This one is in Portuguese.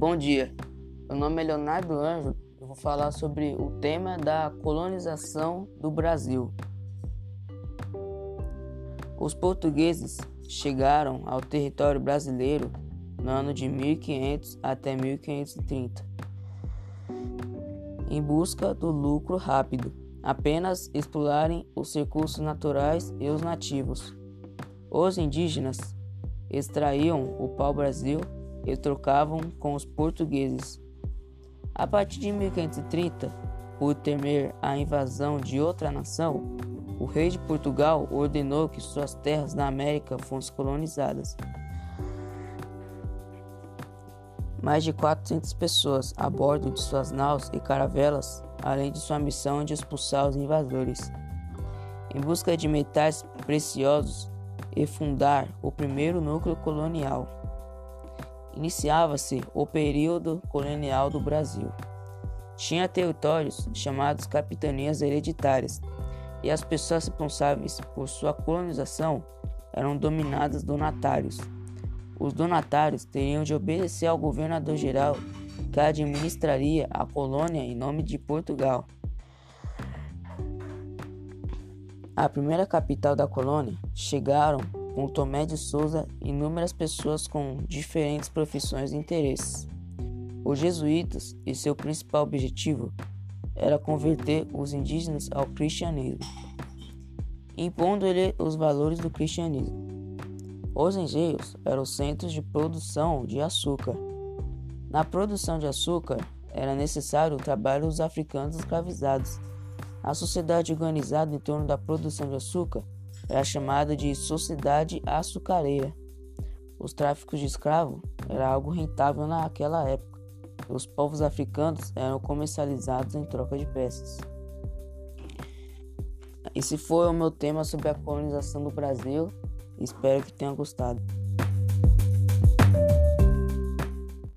Bom dia, meu nome é Leonardo Anjo. Eu vou falar sobre o tema da colonização do Brasil. Os portugueses chegaram ao território brasileiro no ano de 1500 até 1530 em busca do lucro rápido, apenas explorarem os recursos naturais e os nativos. Os indígenas extraíam o pau-brasil e trocavam com os portugueses. A partir de 1530, por temer a invasão de outra nação, o rei de Portugal ordenou que suas terras na América fossem colonizadas. Mais de 400 pessoas a bordo de suas naus e caravelas, além de sua missão de expulsar os invasores. Em busca de metais preciosos e fundar o primeiro núcleo colonial iniciava-se o período colonial do Brasil. Tinha territórios chamados capitanias hereditárias, e as pessoas responsáveis por sua colonização eram dominadas donatários. Os donatários teriam de obedecer ao governador geral que administraria a colônia em nome de Portugal. A primeira capital da colônia chegaram com Tomé de Souza inúmeras pessoas com diferentes profissões e interesses. Os jesuítas e seu principal objetivo era converter os indígenas ao cristianismo, impondo-lhe os valores do cristianismo. Os engenhos eram centros de produção de açúcar. Na produção de açúcar era necessário o trabalho dos africanos escravizados. A sociedade organizada em torno da produção de açúcar era chamada de sociedade açucareira. Os tráficos de escravos era algo rentável naquela época. Os povos africanos eram comercializados em troca de peças. Esse foi o meu tema sobre a colonização do Brasil. Espero que tenham gostado.